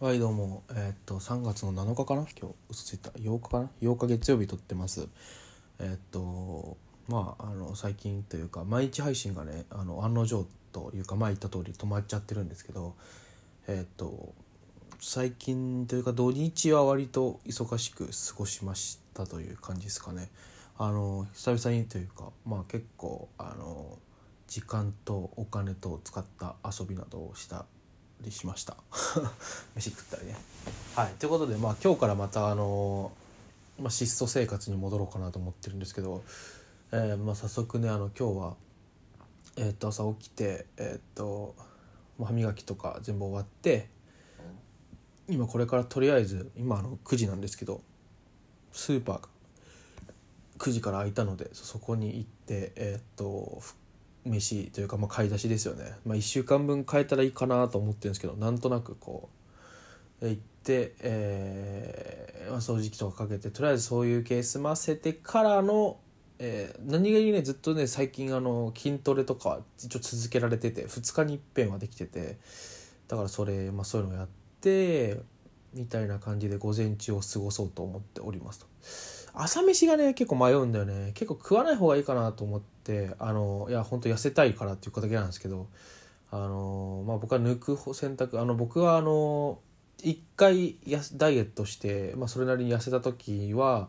はいどうも。えーっと3月の7日かな？今日嘘ついた。8日かな？8日月曜日撮ってます。えーっとまああの最近というか毎日配信がねあの案の定というか前言った通り止まっちゃってるんですけどえーっと最近というか土日は割と忙しく過ごしましたという感じですかね。あの久々にというかまあ結構あの時間とお金と使った遊びなどをしたりしました。飯食ったりね。はい。ということでまあ今日からまたあの、まあ、質素生活に戻ろうかなと思ってるんですけど、えまあ、早速ねあの今日はえっと朝起きてえっと歯磨きとか全部終わって今これからとりあえず今あの9時なんですけどスーパーが9時から開いたのでそこに行ってえっと飯というかまあ買い出しですよね、まあ、1週間分買えたらいいかなと思ってるんですけどなんとなくこう行って、えーまあ、掃除機とかかけてとりあえずそういう系済ませてからの、えー何気にねずっとね最近あの筋トレとか一応続けられてて2日に一遍はできててだからそれ、まあ、そういうのをやってみたいな感じで午前中を過ごそうと思っておりますと。朝飯がね結構迷うんだよね。結構食わない方がいいかなと思ってあのいや本当痩せたいからっていうことだけなんですけどあの、まあ、僕は抜く選択あの僕はあの一回やダイエットして、まあ、それなりに痩せた時は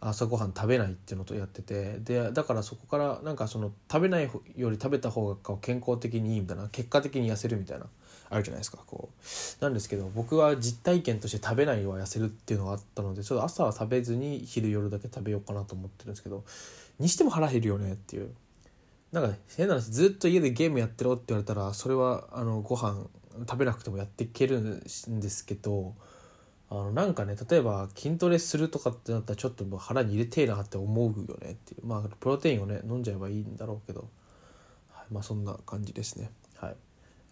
朝ごはん食べないっていうのとやっててでだからそこからなんかその食べないより食べた方が健康的にいいみたいな結果的に痩せるみたいな。あるじゃないですか。こう。なんですけど僕は実体験として食べないは痩せるっていうのがあったのでちょっと朝は食べずに昼夜だけ食べようかなと思ってるんですけどにしても腹減るよねっていう。なんか変な話ずっと家でゲームやってろって言われたらそれはあのご飯食べなくてもやっていけるんですけどあのなんかね例えば筋トレするとかってなったらちょっともう腹に入れてえなって思うよねっていう。まあプロテインをね飲んじゃえばいいんだろうけど、はい、まあそんな感じですね。はい。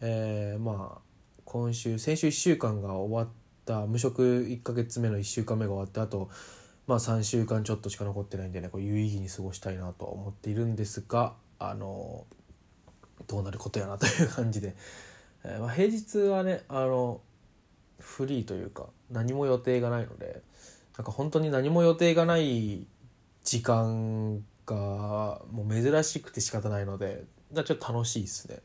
えー、まあ今週先週1週間が終わった無職1ヶ月目の1週間目が終わってあとまあ3週間ちょっとしか残ってないんでねこう有意義に過ごしたいなとは思っているんですがあのどうなることやなという感じで、えーまあ、平日はねあのフリーというか何も予定がないのでなんか本当に何も予定がない時間がもう珍しくて仕方ないのでちょっと楽しいですね。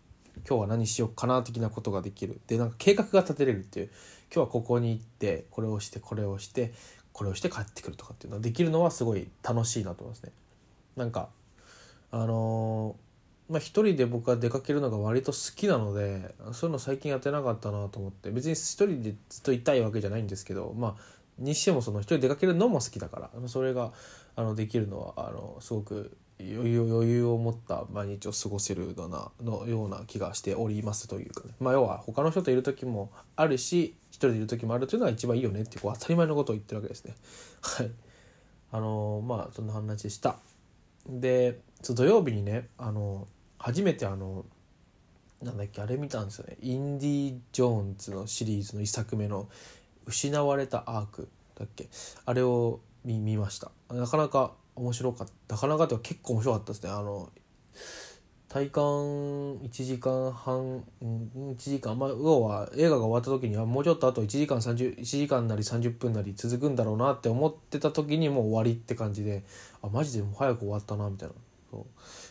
今日は何しようかな的なことができる。でなんか計画が立てれるっていう。今日はここに行ってこれをしてこれをしてこれをして帰ってくるとかっていうのができるのはすごい楽しいなと思いますね。なんかあのーまあ一人で僕は出かけるのが割と好きなのでそういうの最近やってなかったなと思って。別に一人でずっといたいわけじゃないんですけどまあにしてもその一人出かけるのも好きだからそれがあのできるのはあのすごく余裕余裕を持った毎日を過ごせるのなのような気がしておりますというかね、まあ、要は他の人といる時もあるし一人でいる時もあるというのが一番いいよねってこう当たり前のことを言ってるわけですね。はい。あのまあそんな話でした。で土曜日にねあの初めてあのなんだっけあれ見たんですよね。インディ・ジョーンズのシリーズの1作目の「失われたアーク」だっけ？あれを見見ました。なかなか面白かった。なかなかというか結構面白かったですね。あの体感1時間半1時間まあ要は映画が終わった時にはもうちょっとあと1時間30 1時間なり30分なり続くんだろうなって思ってた時にもう終わりって感じであマジでもう早く終わったなみたいな。そう。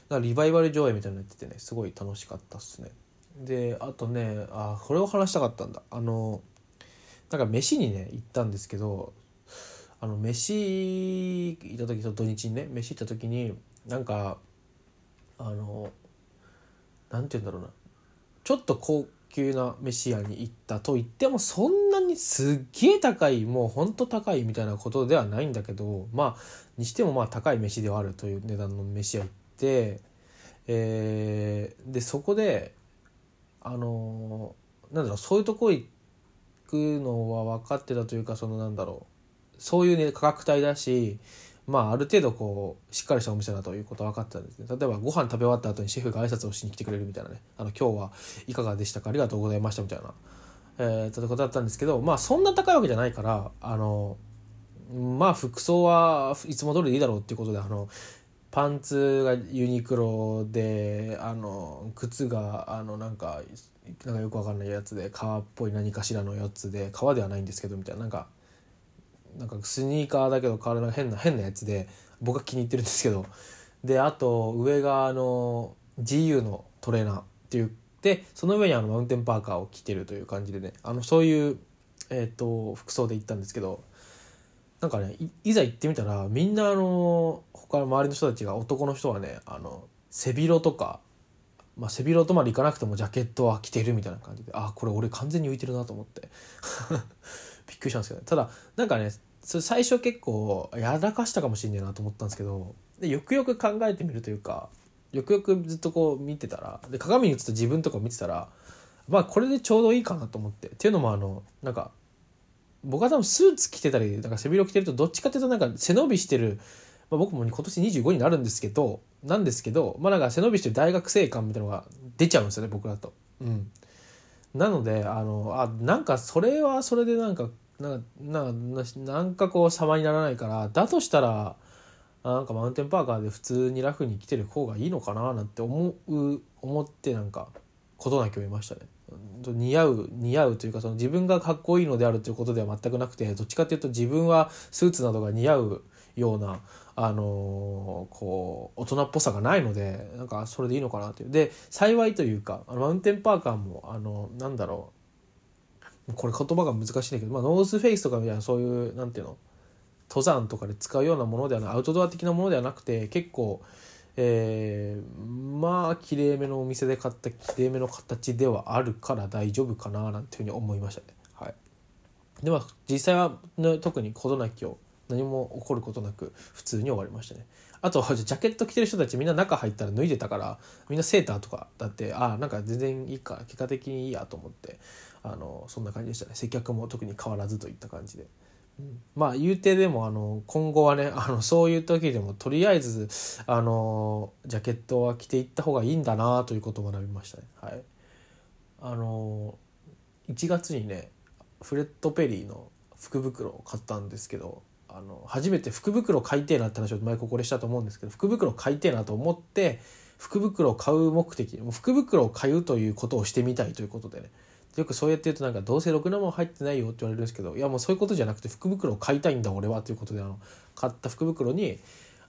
だからリバイバル上映みたいになっててねすごい楽しかったっすね。であとねあこれを話したかったんだ。あのなんか飯にね行ったんですけどあの飯行った時その土日にね飯行った時になんかあのなんて言うんだろうなちょっと高級な飯屋に行ったと言ってもそんなにすっげえ高いもうほんと高いみたいなことではないんだけどまあにしてもまあ高い飯ではあるという値段の飯屋行って、えーでそこであのなんだろうそういうとこ行くのは分かってたというかそのなんだろうそういうね価格帯だしまあある程度こうしっかりしたお店だということは分かったんですね。例えばご飯食べ終わった後にシェフが挨拶をしに来てくれるみたいなね。あの今日はいかがでしたかありがとうございましたみたいな、えー、ということだったんですけどまあそんな高いわけじゃないからあのまあ服装はいつも通りでいいだろうっていうことであのパンツがユニクロであの靴があのなんかなんかよくわかんないやつで革っぽい何かしらのやつで革ではないんですけどみたいな。なんかなんかスニーカーだけど体が変な変なやつで僕は気に入ってるんですけど。であと上があの GU のトレーナーって言ってその上にあのマウンテンパーカーを着てるという感じでね。あのそういう、えーと、服装で行ったんですけど。なんかねいざ行ってみたらみんなあの他の周りの人たちが男の人はねあの背広とか、まあ、背広とまでいかなくてもジャケットは着てるみたいな感じで。あこれ俺完全に浮いてるなと思って。びっくりしたんですけど、ね、ただなんかねそれ最初結構やらかしたかもしんねえなと思ったんですけどでよくよく考えてみるというかよくよくずっとこう見てたらで鏡に映った自分とか見てたらまあこれでちょうどいいかなと思ってっていうのもあのなんか僕は多分スーツ着てたりなんか背広着てるとどっちかっていうとなんか背伸びしてる、まあ、僕も今年25になるんですけどなんですけどまあなんか背伸びしてる大学生感みたいなのが出ちゃうんですよね僕だと。うん、なのであのあなんかそれはそれでなんかなんかなんかこう様にならないからだとしたらなんかマウンテンパーカーで普通にラフに来てる方がいいのかななんて思う思ってなんか事なきを得ましたね。似合う似合うというかその自分がかっこいいのであるということでは全くなくてどっちかっていうと自分はスーツなどが似合うような、あのー、こう大人っぽさがないのでなんかそれでいいのかなというで幸いというかあのマウンテンパーカーもあのなんだろうこれ言葉が難しいんだけど、まあ、ノースフェイスとかみたいなそういうなんていうの？登山とかで使うようなものではないアウトドア的なものではなくて結構、えー、まあきれいめのお店で買ったきれいめの形ではあるから大丈夫かななんていうふうに思いましたね。はい、では実際は、ね、特に事なきを何も起こることなく普通に終わりましたね。あとジャケット着てる人たちみんな中入ったら脱いでたからみんなセーターとかだってああなんか全然いいか結果的にいいやと思ってあのそんな感じでしたね接客も特に変わらずといった感じで。まあ言うてでもあの今後はねあのそういう時でもとりあえずあのジャケットは着ていった方がいいんだなということを学びましたね。はい、あの1月にねフレッド・ペリーの福袋を買ったんですけどあの初めて福袋買いてえなって話を前ここでしたと思うんですけど福袋買いてえなと思って福袋を買う目的福袋を買うということをしてみたいということでね。よくそうやって言うとなんかどうせろくなもん入ってないよって言われるんですけどいやもうそういうことじゃなくて福袋を買いたいんだ俺はということであの買った福袋に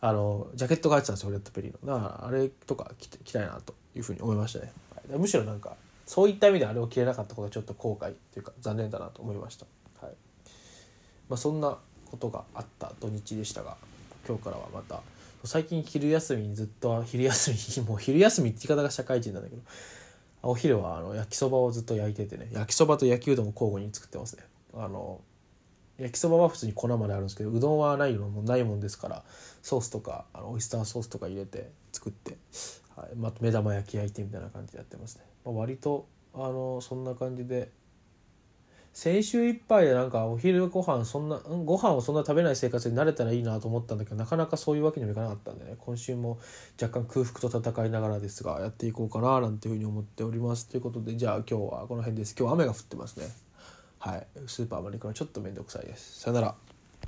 あのジャケットが入ってたんですよレッドペリーの。だからあれとか着たいなというふうに思いましたね、はい、むしろなんかそういった意味であれを着れなかったことはちょっと後悔というか残念だなと思いました、はい。まあ、そんなことがあった土日でしたが今日からはまた。最近昼休みにずっと昼休み もう昼休みって言い方が社会人なんだけどお昼はあの焼きそばをずっと焼いててね焼きそばと焼きうどんも交互に作ってますね。あの焼きそばは普通に粉まであるんですけどうどんはないのもないもんですからソースとかあのオイスターソースとか入れて作って、はいまあ、目玉焼き焼いてみたいな感じでやってますね、まあ、割とあのそんな感じで先週いっぱいでなんかお昼ご飯そんなご飯をそんな食べない生活に慣れたらいいなと思ったんだけどなかなかそういうわけにもいかなかったんでね。今週も若干空腹と戦いながらですがやっていこうかななんていうふうに思っております。ということでじゃあ今日はこの辺です。今日雨が降ってますね。はい。スーパーまで行くのはちょっと面倒くさいです。さよなら。